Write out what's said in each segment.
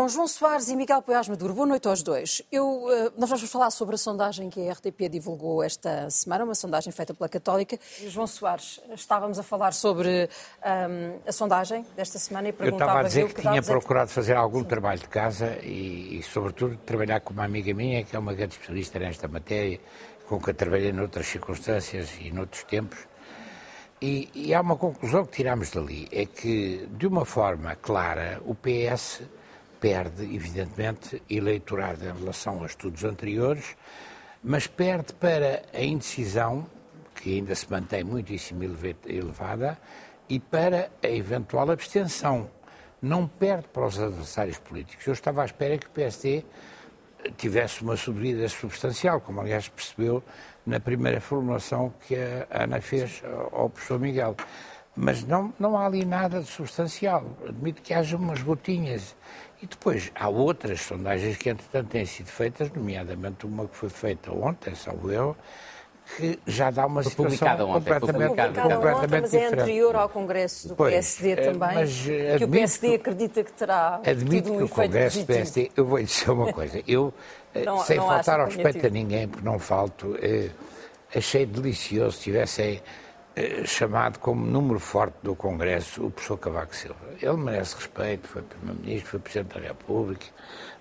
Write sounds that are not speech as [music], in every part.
com João Soares e Miguel Poiás Maduro. Boa noite aos dois. Eu, eh, nós vamos falar sobre a sondagem que a RTP divulgou esta semana, uma sondagem feita pela Católica. João Soares, estávamos a falar sobre um, ehm, a sondagem desta semana e perguntava... Eu estava a dizer que, que tinha procurado fazer algum Sim. trabalho de casa e, e, sobretudo, trabalhar com uma amiga minha, que é uma grande especialista nesta matéria, com quem trabalhei noutras circunstâncias e noutros tempos. E, e há uma conclusão que tiramos dali, é que, de uma forma clara, o PS perde, evidentemente, eleitorado em relação aos estudos anteriores, mas perde para a indecisão, que ainda se mantém muitíssimo elevada, e para a eventual abstenção. Não perde para os adversários políticos. Eu estava à espera que o PSD tivesse uma subida substancial, como aliás percebeu na primeira formulação que a Ana fez ao professor Miguel. Mas não, não há ali nada de substancial. Admito que haja umas gotinhas e depois há outras sondagens que, entretanto, têm sido feitas, nomeadamente uma que foi feita ontem, salvo eu, que já dá uma foi situação ontem, completamente, publicada completamente ontem, mas é anterior ao Congresso do pois, PSD eh, também, mas, que o PSD acredita que terá admito um que o Congresso do PSD, eu vou dizer uma coisa, eu, [laughs] eh, não, sem não faltar ao respeito a ninguém, porque não falto, eh, achei delicioso se tivessem chamado como número forte do Congresso o professor Cavaco Silva. Ele merece respeito, foi Primeiro-Ministro, foi Presidente da República,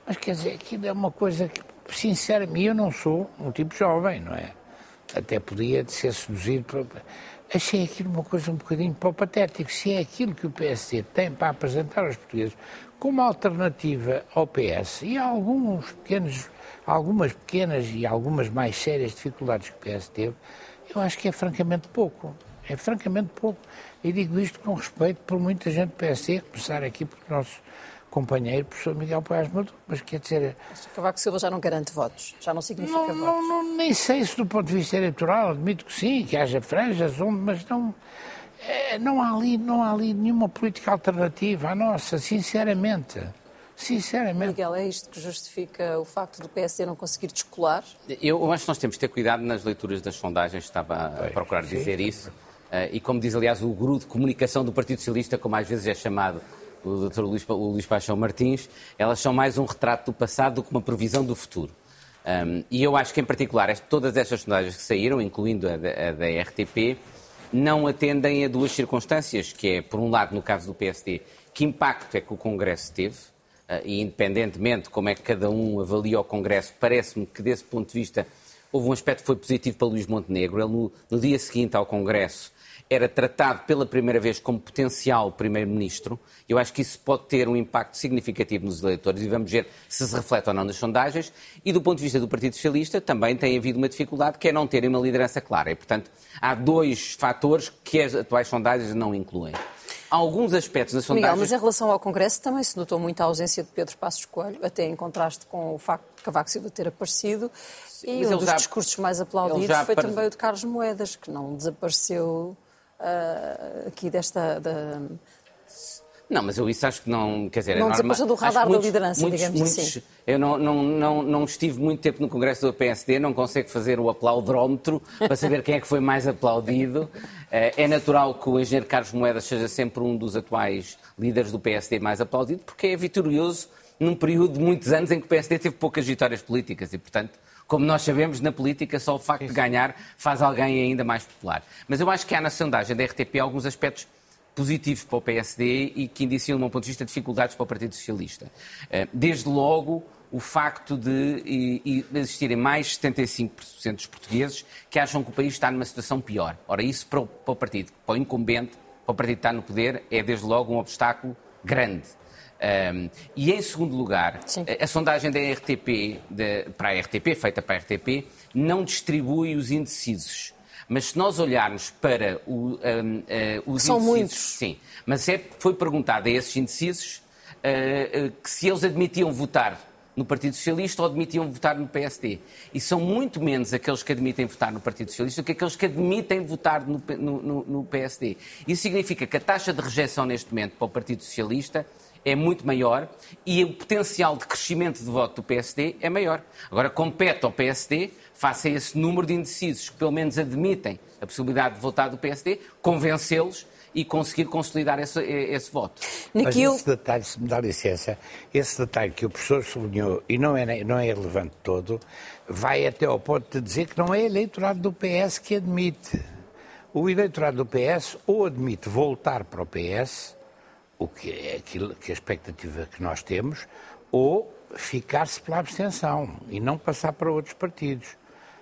mas quer dizer, aquilo é uma coisa que, sinceramente, eu não sou um tipo jovem, não é? Até podia ser seduzido. Achei aquilo uma coisa um bocadinho patético. Se é aquilo que o PSD tem para apresentar aos portugueses como alternativa ao PS e há alguns pequenos, algumas pequenas e algumas mais sérias dificuldades que o PS teve, eu acho que é francamente pouco. É francamente pouco. E digo isto com respeito por muita gente do PSD, começar aqui pelo nosso companheiro, professor Miguel Paes Maduro, mas quer dizer... Mas Cavaco Silva já não garante votos, já não significa não, votos. Não, não, nem sei se do ponto de vista eleitoral, admito que sim, que haja franjas, onde, mas não, é, não, há ali, não há ali nenhuma política alternativa à nossa, sinceramente. Sinceramente. Miguel, é isto que justifica o facto do PSD não conseguir descolar? Eu acho que nós temos de ter cuidado nas leituras das sondagens, estava a procurar dizer isso. Uh, e como diz, aliás, o guru de comunicação do Partido Socialista, como às vezes é chamado o Dr. Luís, o Luís Paixão Martins, elas são mais um retrato do passado do que uma previsão do futuro. Um, e eu acho que, em particular, todas estas sondagens que saíram, incluindo a da, a da RTP, não atendem a duas circunstâncias, que é, por um lado, no caso do PSD, que impacto é que o Congresso teve, e independentemente de como é que cada um avalia o Congresso, parece-me que desse ponto de vista houve um aspecto que foi positivo para Luís Montenegro. Ele, no, no dia seguinte ao Congresso, era tratado pela primeira vez como potencial Primeiro-Ministro. Eu acho que isso pode ter um impacto significativo nos eleitores e vamos ver se se reflete ou não nas sondagens. E do ponto de vista do Partido Socialista, também tem havido uma dificuldade que é não terem uma liderança clara. E, portanto, há dois fatores que as atuais sondagens não incluem alguns aspectos da sondagem... Miguel, mas em relação ao Congresso também se notou muito a ausência de Pedro Passos Coelho, até em contraste com o facto de Cavaco Silva ter aparecido. E mas um dos já, discursos mais aplaudidos foi também o de Carlos Moedas, que não desapareceu uh, aqui desta... Da, não, mas eu isso acho que não, quer dizer, não é normal. do radar muitos, da liderança, muitos, digamos muitos, assim. Eu não, não, não, não estive muito tempo no Congresso do PSD, não consigo fazer o aplaudrómetro para saber quem é que foi mais aplaudido. Eh, é natural que o engenheiro Carlos Moedas seja sempre um dos atuais líderes do PSD mais aplaudido, porque é vitorioso num período de muitos anos em que o PSD teve poucas vitórias políticas e, portanto, como nós sabemos, na política só o facto de ganhar faz alguém ainda mais popular. Mas eu acho que há na sondagem da RTP alguns aspectos positivos para o PSD e que indiciam, do meu ponto de vista, dificuldades para o Partido Socialista. Eh, desde logo, o facto de existirem mais 75% dos portugueses que acham que o país está numa situação pior. Ora, isso para o, para o partido, para o incumbente, para o partido que está no poder, é desde logo um obstáculo grande. Um, e em segundo lugar, a, a, sondagem da RTP, de, para a RTP, feita para a RTP, não distribui os indecisos. Mas se nós olharmos para o, um, uh, os São indecisos. muitos. Sim, mas é, foi perguntado a esses indecisos uh, uh, que se eles admitiam votar no Partido Socialista ou admitiam votar no PSD. E são muito menos aqueles que admitem votar no Partido Socialista do que aqueles que admitem votar no, no, no, no PSD. Isso significa que a taxa de rejeição neste momento para o Partido Socialista é muito maior e o potencial de crescimento de voto do PSD é maior. Agora, compete ao PSD, face a esse número de indecisos que pelo menos admitem a possibilidade de votar do PSD, convencê-los e conseguir consolidar esse, esse voto. Mas esse detalhe, se me dá licença, esse detalhe que o professor sublinhou, e não é, não é relevante todo, vai até ao ponto de dizer que não é eleitorado do PS que admite. O eleitorado do PS ou admite voltar para o PS, o que é aquilo, que a expectativa que nós temos, ou ficar-se pela abstenção e não passar para outros partidos.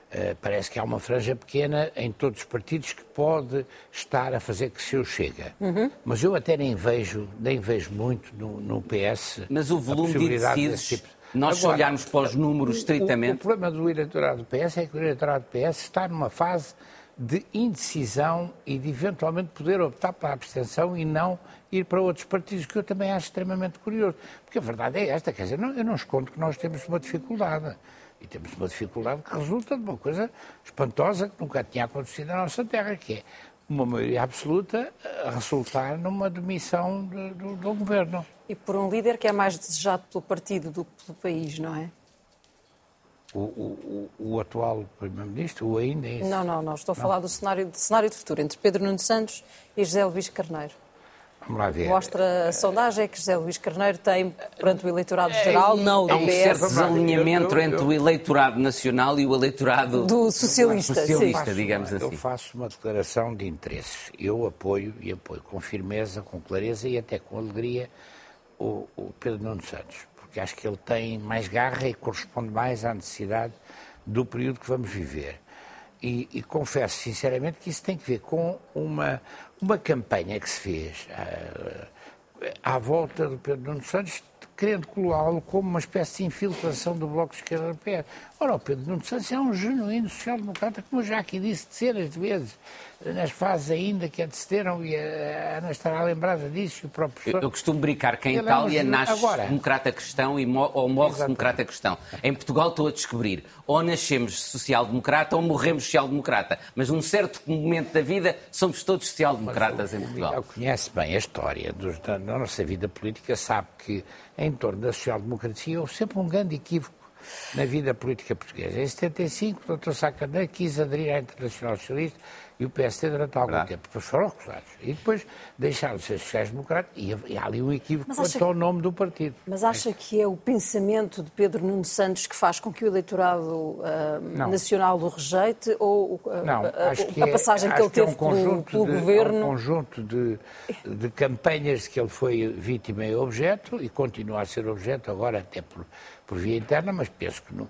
Uh, parece que há uma franja pequena em todos os partidos que pode estar a fazer que se o chega. Uhum. Mas eu até nem vejo, nem vejo muito no, no PS. Mas o volume de indecisos, tipo. nós Agora, olharmos para os números estritamente. O, o, problema do eleitorado do PS é que o eleitorado do PS está numa fase de indecisão e de eventualmente poder optar para abstenção e não ir para outros partidos, que eu também acho extremamente curioso. Porque a verdade é esta, quer dizer, não, eu não escondo que nós temos uma dificuldade. E temos uma dificuldade que resulta de uma coisa espantosa que nunca tinha acontecido na nossa terra, que é uma maioria absoluta a resultar numa demissão do, do, do governo. E por um líder que é mais desejado pelo partido do que pelo país, não é? O, o, o, atual Primeiro-Ministro, ou ainda é Não, não, não. Estou a não. falar do cenário, do cenário de futuro entre Pedro Nuno Santos e José Luís Carneiro. Vamos lá ver. Mostra a sondagem que José Luís Carneiro tem perante o eleitorado é, geral, não o do PS. Há um certo desalinhamento entre o eleitorado nacional e o eleitorado do socialista, socialista digamos assim. Eu faço uma declaração de interesses. Eu apoio e apoio com firmeza, com clareza e até com alegria o, o Pedro Nuno Santos, porque acho que ele tem mais garra e corresponde mais à necessidade do período que vamos viver. E, e, confesso sinceramente que isso tem que ver com uma, uma campanha que se fez à, ah, à volta do Pedro Nuno Santos, querendo colá-lo como uma espécie de infiltração do Bloco de Esquerda. Ora, o Pedro Nuno Santos é um genuíno social-democrata, como eu já aqui disse dezenas de vezes, nas fases ainda que antecederam, e a Ana estará lembrada disso, e o próprio professor... Eu, eu costumo brincar que em Itália é um... nasce Agora... democrata cristão e mo ou morre democrata cristão. Em Portugal estou a descobrir, ou nascemos social-democrata ou morremos social-democrata. Mas num certo momento da vida somos todos social-democratas em Portugal. Eu conhece bem a história dos, da nossa vida política, sabe que em torno da social-democracia houve sempre um grande equívoco na vida política portuguesa. Em 75, o Dr. Sá quis aderir à Internacional Socialista e o PSD durante algum Verdade. tempo. Depois foram recusados. E depois deixaram de ser sociais-democratas e, e há ali um equívoco mas quanto ao nome do partido. Mas acha que é o pensamento de Pedro Nuno Santos que faz com que o eleitorado uh, nacional o rejeite ou uh, não, acho que a passagem é, que ele teve é um pelo, pelo de, governo? É um conjunto de, de campanhas de que ele foi vítima e objeto e continua a ser objeto agora até por por via interna, mas penso que no,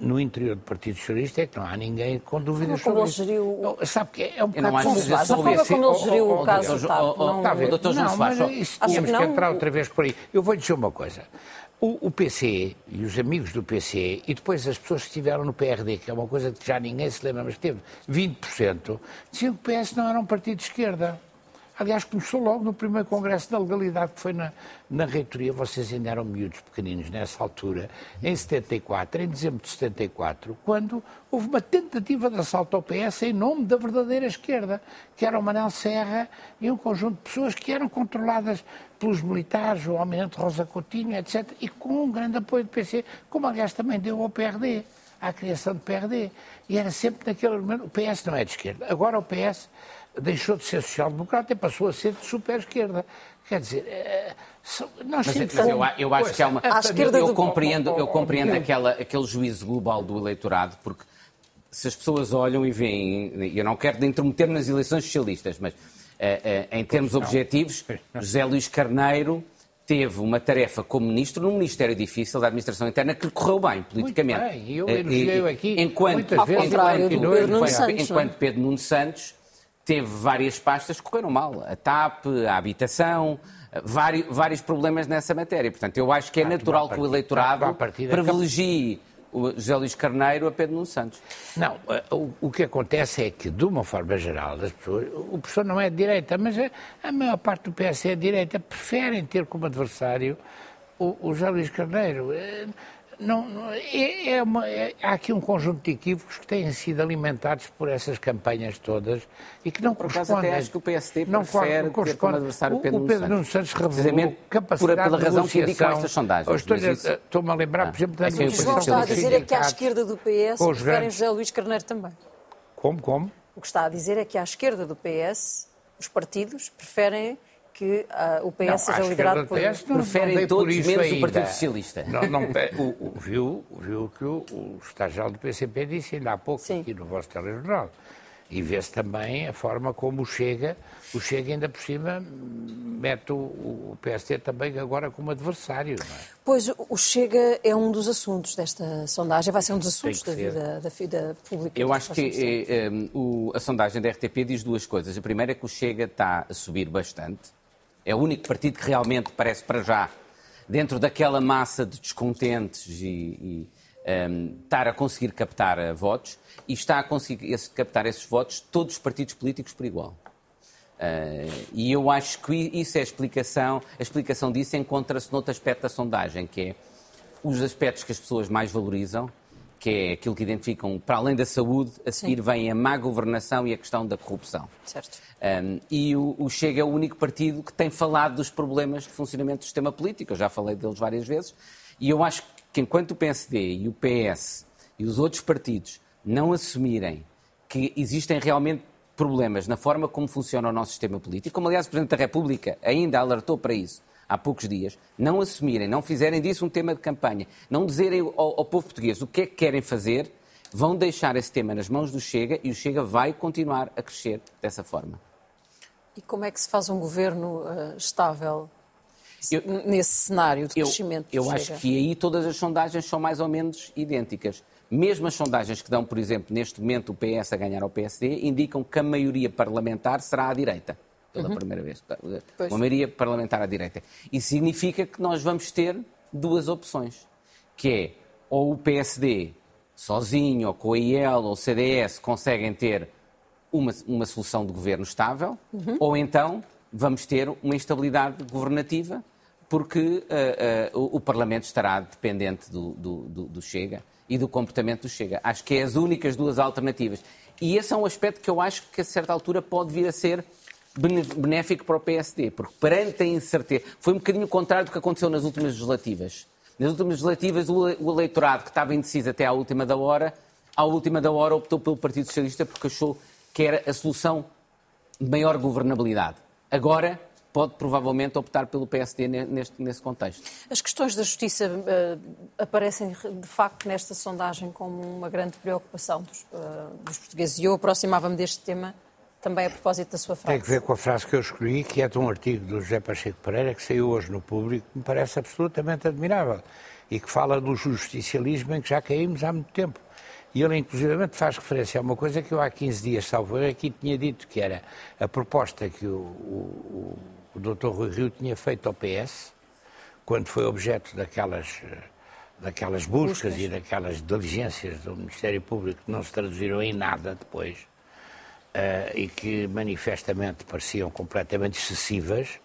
no interior do Partido Socialista é que não há ninguém com dúvidas sobre isso. Geriu... Não, sabe que é um bocado confuso. A forma como ele geriu o caso do TAP. Não, não, mas isso tínhamos que entrar outra vez por aí. Eu vou dizer uma coisa. O, o, PC e os amigos do PC e depois as pessoas que estiveram no PRD, que é uma coisa que já ninguém se lembra, mas teve 20%, diziam que o PS não era um partido de esquerda. Aliás, começou logo no primeiro Congresso da Legalidade, que foi na, na reitoria, vocês ainda eram miúdos pequeninos nessa altura, em 74, em dezembro de 74, quando houve uma tentativa de assalto ao PS em nome da verdadeira esquerda, que era o Manel Serra e um conjunto de pessoas que eram controladas pelos militares, o Almirante Rosa Coutinho, etc., e com um grande apoio do PC, como aliás também deu ao PRD, à criação do PRD. E era sempre naquele momento, o PS não é de esquerda. Agora o PS deixou de ser social-democrata e passou a ser de super-esquerda. Quer dizer, eh, nós mas, mas eu, eu, acho que há uma. Eu, compreendo, eu compreendo aquela, aquele juízo global do eleitorado, porque se as pessoas olham e veem, eu não quero intrometer nas eleições socialistas, mas uh, uh, em termos objetivos, José Luís Carneiro teve uma tarefa como ministro num ministério difícil da administração interna que lhe correu bem politicamente. Muito bem, eu elogiei aqui enquanto, muitas vezes, enquanto, Pedro Nuno Santos, enquanto Pedro Santos teve várias pastas que correram mal. A TAP, a habitação, vários, vários problemas nessa matéria. Portanto, eu acho que é natural que o eleitorado privilegie o José Luís Carneiro a Pedro Nuno Santos. Não, o, que acontece é que, de uma forma geral, as pessoas, o professor não é de direita, mas a, a maior parte do PS é de direita, preferem ter como adversário o, o José Luís Carneiro. Eh, não, é, é uma, é, há aqui um conjunto de equívocos que têm sido alimentados por essas campanhas todas e que não por correspondem. Até acho que o PSD não prefere não ter como adversário o Pedro, o Pedro Nuno Santos revelou capacidade por, pela razão que indicam estas sondagens. Estou-me a lembrar, ah, por exemplo, da negociação. O que está a dizer é que à esquerda do PS preferem José Luís Carneiro também. Como, como? O que está a dizer é que à esquerda do PS os partidos preferem que uh, o PS não, seja liderado por... PS não, Preferem não todos menos ainda. o Partido Socialista. Não, não, [laughs] o, o, viu, viu que o, o estagiário do PCP disse ainda há pouco Sim. aqui no vosso telejornal. E vê-se também a forma como o Chega, o Chega ainda por cima mete o, o PST também agora como adversário. É? Pois o Chega é um dos assuntos desta sondagem, vai ser um dos assuntos da vida, da vida pública. Eu acho que é, é, o, a sondagem da RTP diz duas coisas. A primeira é que o Chega está a subir bastante é o único partido que realmente parece para já, dentro daquela massa de descontentes e, e um, ehm, estar a conseguir captar uh, votos e está a conseguir esse, captar esses votos todos os partidos políticos por igual. Uh, e eu acho que isso é a explicação. A explicação disso encontra-se noutro aspecto da sondagem, que é os aspectos que as pessoas mais valorizam, que é aquilo que identificam, para além da saúde, a seguir Sim. vem a má governação e a questão da corrupção. Certo. Um, e o, o, Chega é o único partido que tem falado dos problemas de funcionamento do sistema político, eu já falei deles várias vezes, e eu acho que enquanto o PSD e o PS e os outros partidos não assumirem que existem realmente problemas na forma como funciona o nosso sistema político, como aliás o Presidente da República ainda alertou para isso, há poucos dias, não assumirem, não fizerem disso um tema de campanha, não dizerem ao, ao povo português o que é que querem fazer, vão deixar esse tema nas mãos do Chega e o Chega vai continuar a crescer dessa forma. E como é que se faz um governo uh, estável eu, nesse cenário de eu, crescimento? Eu acho que aí todas as sondagens são mais ou menos idênticas. Mesmo as sondagens que dão, por exemplo, neste momento o PS a ganhar ao PSD, indicam que a maioria parlamentar será à direita pela uhum. primeira vez. Pois. Uma maioria parlamentar à direita. Isso significa que nós vamos ter duas opções, que é ou o PSD sozinho, ou com a IEL, ou o CDS, conseguem ter uma, uma solução de governo estável, uhum. ou então vamos ter uma instabilidade governativa, porque uh, uh, o, o, Parlamento estará dependente do, do, do, do Chega e do comportamento do Chega. Acho que é as únicas duas alternativas. E esse é um aspecto que eu acho que a certa altura pode vir a ser benéfico para o PSD, porque perante a incerteza, foi um bocadinho contrário do que aconteceu nas últimas legislativas. Nas últimas legislativas, o eleitorado que estava indeciso até à última da hora, à última da hora optou pelo Partido Socialista porque achou que era a solução de maior governabilidade. Agora pode provavelmente optar pelo PSD neste, nesse contexto. As questões da justiça uh, aparecem de facto nesta sondagem como uma grande preocupação dos, uh, dos portugueses. E eu aproximava-me deste tema também a propósito da sua frase. Tem que ver com a frase que eu escolhi, que é de um artigo do José Pacheco Pereira, que saiu hoje no público, que me parece absolutamente admirável e que fala do justicialismo em que já caímos há muito tempo. E ele, inclusivamente, faz referência a uma coisa que eu há 15 dias, salvo eu, aqui tinha dito, que era a proposta que o, o, o Dr. Rui Rio tinha feito ao PS, quando foi objeto daquelas, daquelas buscas, buscas. e daquelas diligências do Ministério Público que não se traduziram em nada depois, uh, e que manifestamente pareciam completamente excessivas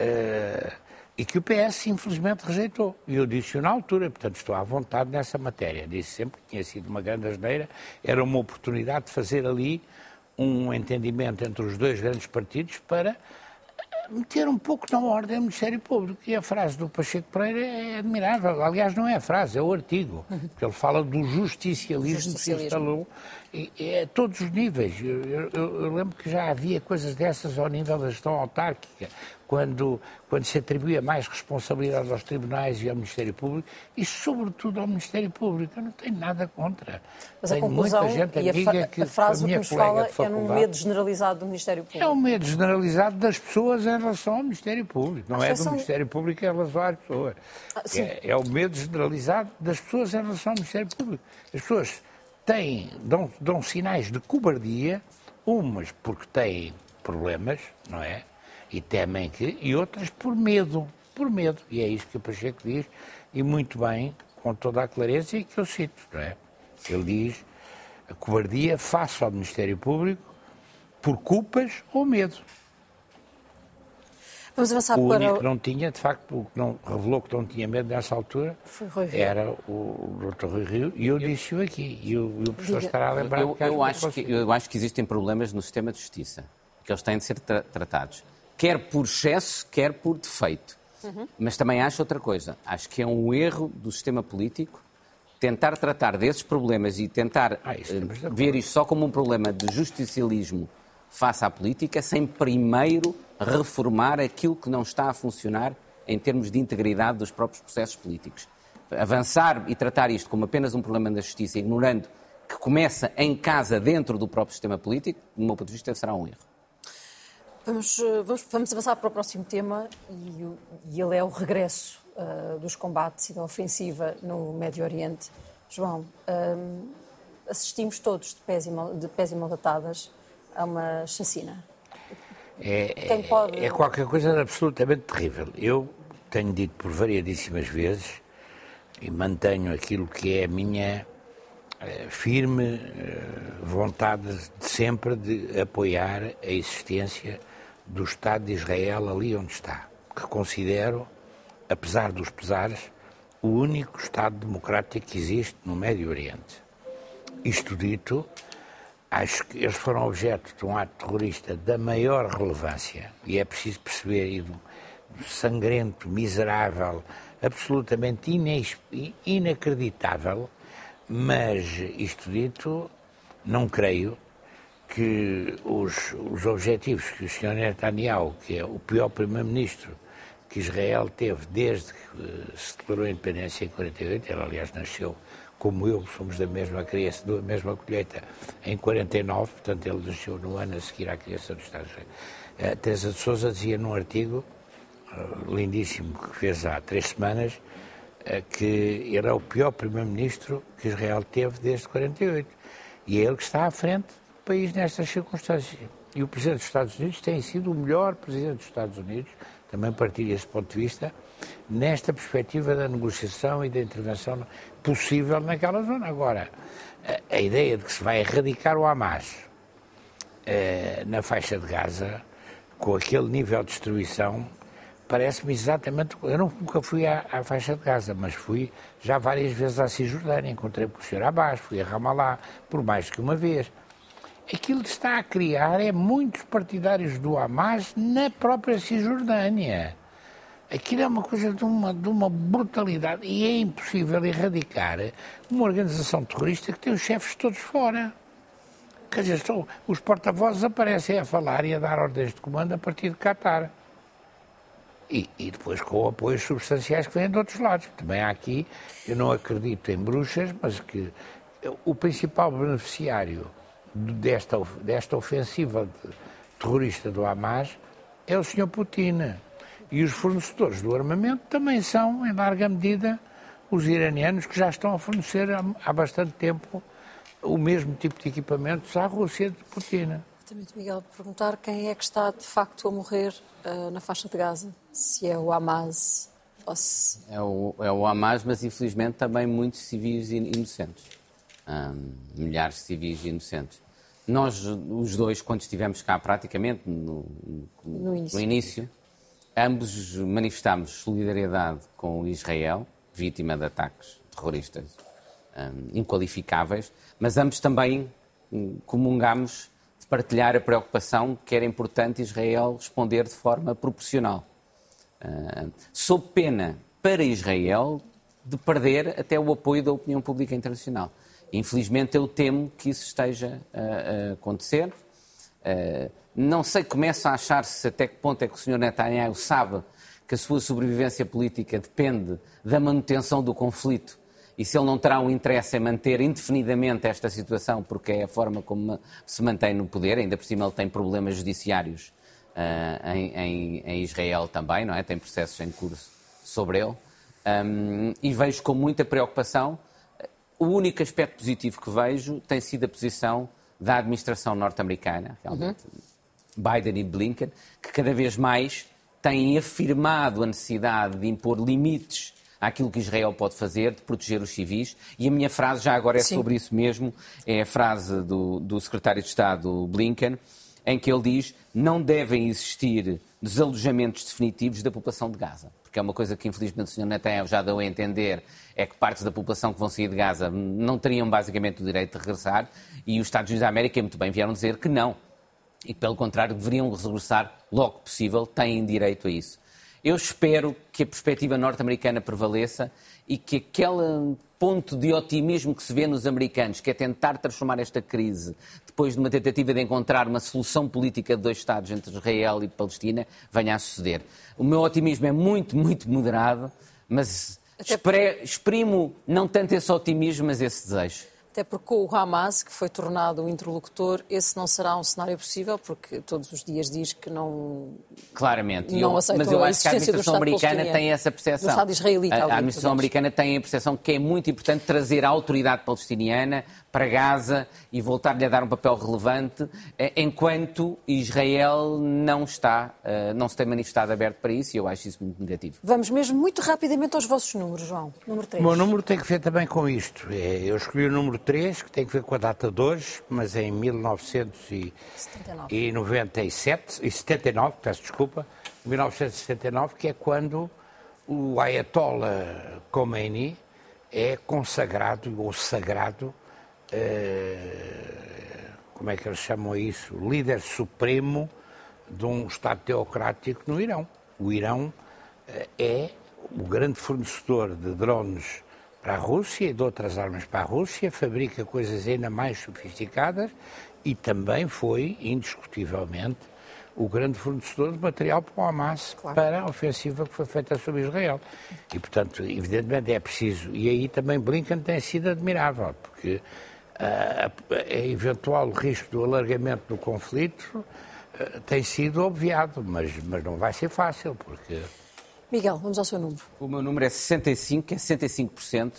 uh, e que o PS infelizmente rejeitou. E eu disse na altura, portanto estou à vontade nessa matéria. Disse sempre que tinha sido uma grande asneira, era uma oportunidade de fazer ali um entendimento entre os dois grandes partidos para meter um pouco na ordem o Ministério Público. E a frase do Pacheco Pereira é admirável. Aliás, não é a frase, é o artigo. Porque ele fala do justicialismo, justicialismo. que se instalou a todos os níveis. Eu, eu, eu, lembro que já havia coisas dessas ao nível da gestão autárquica, quando, quando se atribuía mais responsabilidade aos tribunais e ao Ministério Público, e sobretudo ao Ministério Público. Eu não tenho nada contra. Mas Tenho a conclusão muita gente e a, que a frase que nos fala é num medo generalizado do Ministério Público. É um medo generalizado das pessoas em relação ao Ministério Público, não é do Ministério Público em relação às pessoas. Ah, é, é o medo generalizado das pessoas em relação ao Ministério Público. As pessoas têm, dão, dão sinais de cobardia, umas porque têm problemas, não é? E temem que, e outras por medo, por medo. E é isso que o Pacheco diz, e muito bem, com toda a clareza, e que eu cito, não é? Ele diz a cobardia face ao Ministério Público por culpas ou medo. Vamos avançar o para... único que não tinha, de facto, o que não, revelou que não tinha medo nessa altura era o, o Dr. Rui Rio, e eu disse-o aqui, e o, e o professor Diga. estará a lembrar eu, que eu, acho que, eu acho que existem problemas no sistema de justiça, que eles têm de ser tra tratados, quer por excesso, quer por defeito. Uhum. Mas também acho outra coisa, acho que é um erro do sistema político tentar tratar desses problemas e tentar ah, uh, ver isto só como um problema de justicialismo face à política, sem primeiro reformar aquilo que não está a funcionar em termos de integridade dos próprios processos políticos. Avançar e tratar isto como apenas um problema da justiça, ignorando que começa em casa, dentro do próprio sistema político, do meu ponto de vista, será um erro. Vamos, eh, vamos, vamos avançar para o próximo tema e, e ele é o regresso uh, dos combates e da ofensiva no Médio Oriente. João, um, assistimos todos de pés e, de pés e malatadas a uma chacina. É, é, pode... é qualquer coisa absolutamente terrível. Eu tenho dito por variadíssimas vezes e mantenho aquilo que é a minha eh, firme eh, vontade de sempre de apoiar a existência do Estado de Israel ali onde está, que considero, apesar dos pesares, o único Estado democrático que existe no Médio Oriente. Isto dito, Acho que eles foram objeto de um ato terrorista da maior relevância e é preciso perceber e sangrento, miserável, absolutamente inacreditável, mas isto dito, não creio que os, os objetivos que o Sr. Netanyahu, que é o pior primeiro-ministro que Israel teve desde que se declarou a independência em 48, ele aliás nasceu como eu, somos da mesma criação, da mesma colheita, em 49, portanto ele nasceu no ano a seguir à criação dos Estados. A Teresa de Souza dizia num artigo uh, lindíssimo que fez há três semanas uh, que ele é o pior primeiro-ministro que Israel teve desde 48 e é ele que está à frente do país nestas circunstâncias. E o Presidente dos Estados Unidos tem sido o melhor Presidente dos Estados Unidos, também partilho esse ponto de vista, nesta perspectiva da negociação e da intervenção possível naquela zona. Agora, a, a ideia de que se vai erradicar o Hamas eh, na faixa de Gaza, com aquele nível de destruição, parece-me exatamente. Eu nunca fui à, à, faixa de Gaza, mas fui já várias vezes à Cisjordânia. Encontrei com o Sr. Abbas, fui a Ramallah, por mais que uma vez. Aquilo que está a criar é muitos partidários do Hamas na própria Cisjordânia. Aquilo é uma coisa de uma, de uma brutalidade e é impossível erradicar uma organização terrorista que tem os chefes todos fora. Quer dizer, só, os porta-vozes aparecem a falar e a dar ordens de comando a partir de Qatar. E, e, depois com apoios substanciais que vêm de outros lados. Também há aqui, eu não acredito em bruxas, mas que o principal beneficiário desta, desta ofensiva terrorista do Hamas é o Sr. Putin. E os fornecedores do armamento também são, em larga medida, os iranianos que já estão a fornecer há, bastante tempo o mesmo tipo de equipamentos à Rússia de Putin. Exatamente, Miguel, perguntar quem é que está de facto a morrer uh, na faixa de Gaza, se é o Hamas ou se... É o, é o Hamas, mas infelizmente também muitos civis inocentes. Um, milhares de civis inocentes. Nós, os dois, quando estivemos cá praticamente no, no, no início, no início Ambos manifestámos solidariedade com Israel, vítima de ataques terroristas inqualificáveis, mas ambos também um, comungámos de partilhar a preocupação que era importante Israel responder de forma proporcional. Uh, sob pena para Israel de perder até o apoio da opinião pública internacional. Infelizmente, eu temo que isso esteja a, acontecer. Uh, não sei, começo a achar-se até que ponto é que o Sr. Netanyahu sabe que a sua sobrevivência política depende da manutenção do conflito e se ele não terá um interesse em manter indefinidamente esta situação, porque é a forma como se mantém no poder, ainda por cima ele tem problemas judiciários uh, em, em, em, Israel também, não é? Tem processos em curso sobre ele. Um, e vejo com muita preocupação. O único aspecto positivo que vejo tem sido a posição da administração norte-americana, realmente. Uhum Biden e Blinken, que cada vez mais têm afirmado a necessidade de impor limites àquilo que Israel pode fazer, de proteger os civis. E a minha frase já agora é Sim. sobre isso mesmo, é a frase do, do secretário de Estado Blinken, em que ele diz não devem existir dos alojamentos definitivos da população de Gaza. Porque é uma coisa que, infelizmente, o Sr. Netanyahu já deu a entender, é que partes da população que vão sair de Gaza não teriam basicamente o direito de regressar, e os Estados Unidos da América, muito bem, vieram dizer que não, e pelo contrário, deveriam regressar logo possível, têm direito a isso. Eu espero que a perspectiva norte-americana prevaleça e que aquele ponto de otimismo que se vê nos americanos, que é tentar transformar esta crise, depois de uma tentativa de encontrar uma solução política de dois Estados entre Israel e Palestina, venha a suceder. O meu otimismo é muito, muito moderado, mas exprimo não tanto esse otimismo, mas esse desejo. Até porque o Hamas, que foi tornado o interlocutor, esse não será um cenário possível, porque todos os dias diz que não. Claramente, não eu, mas eu acho que a administração americana tem essa percepção. Do Estado israelita, a, a administração americana tem a percepção que é muito importante trazer a autoridade palestiniana para Gaza e voltar-lhe a dar um papel relevante, eh, enquanto Israel não está, eh, não se tem manifestado aberto para isso, e eu acho isso muito negativo. Vamos mesmo muito rapidamente aos vossos números, João. Número 3. O meu número tem que ver também com isto. É, eu escolhi o número 3, que tem que ver com a data de hoje, mas em 1997, e 79, peço desculpa, 1979, que é quando o Ayatollah Khomeini é consagrado ou sagrado eh, como é que eles chamam isso? Líder supremo de um Estado teocrático no Irão. O Irão eh, é o grande fornecedor de drones para a Rússia e de outras armas para a Rússia, fabrica coisas ainda mais sofisticadas e também foi, indiscutivelmente, o grande fornecedor de material para o Hamas claro. para a ofensiva que foi feita sobre Israel. E, portanto, evidentemente é preciso. E aí também Blinken tem sido admirável, porque a, eventual risco do alargamento do conflito eh, tem sido obviado, mas, mas não vai ser fácil, porque... Miguel, vamos ao seu número. O meu número é 65, que é 65%,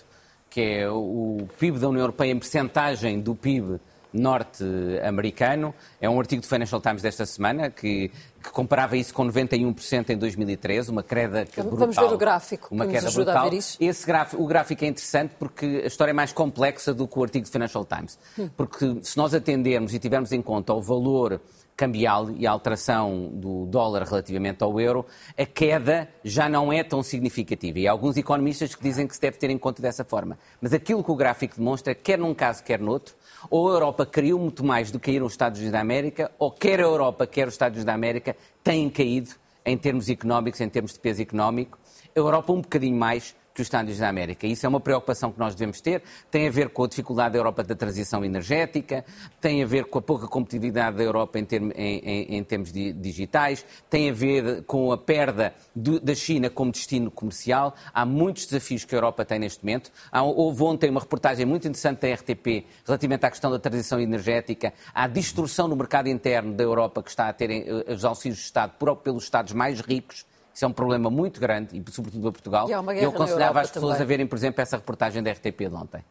que é o PIB da União Europeia em percentagem do PIB norte-americano. É um artigo do Financial Times desta semana que, que comparava isso com 91% em 2013, uma queda brutal. Vamos ver o gráfico uma que nos ajuda brutal. a ver isso. Esse gráfico, o gráfico é interessante porque a história é mais complexa do que o artigo do Financial Times. Hum. Porque se nós atendermos e tivermos em conta o valor cambial e a alteração do dólar relativamente ao euro, a queda já não é tão significativa. E há alguns economistas que dizem que se deve ter em conta dessa forma. Mas aquilo que o gráfico demonstra, quer num caso, quer noutro, ou a Europa caiu muito mais do que caíram os Estados Unidos da América, ou quer a Europa, quer os Estados Unidos da América têm caído em termos económicos, em termos de peso económico. A Europa um bocadinho mais que os Estados Unidos da América. Isso é uma preocupação que nós devemos ter. Tem a ver com a dificuldade da Europa da transição energética, tem a ver com a pouca competitividade da Europa em, em, em, em termos digitais, tem a ver com a perda do, da China como destino comercial. Há muitos desafios que a Europa tem neste momento. Há, houve ontem uma reportagem muito interessante da RTP relativamente à questão da transição energética, à destruição no mercado interno da Europa que está a ter eh, os auxílios de Estado por, pelos Estados mais ricos isso é um problema muito grande, e sobretudo para Portugal. E eu aconselhava as pessoas também. a verem, por exemplo, essa reportagem da RTP de ontem.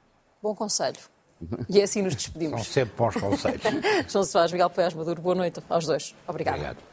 Bom conselho. E é assim nos despedimos. São sempre bons conselhos. [laughs] João Soares, Miguel Poiás Maduro, boa noite aos dois. Obrigado. Obrigado.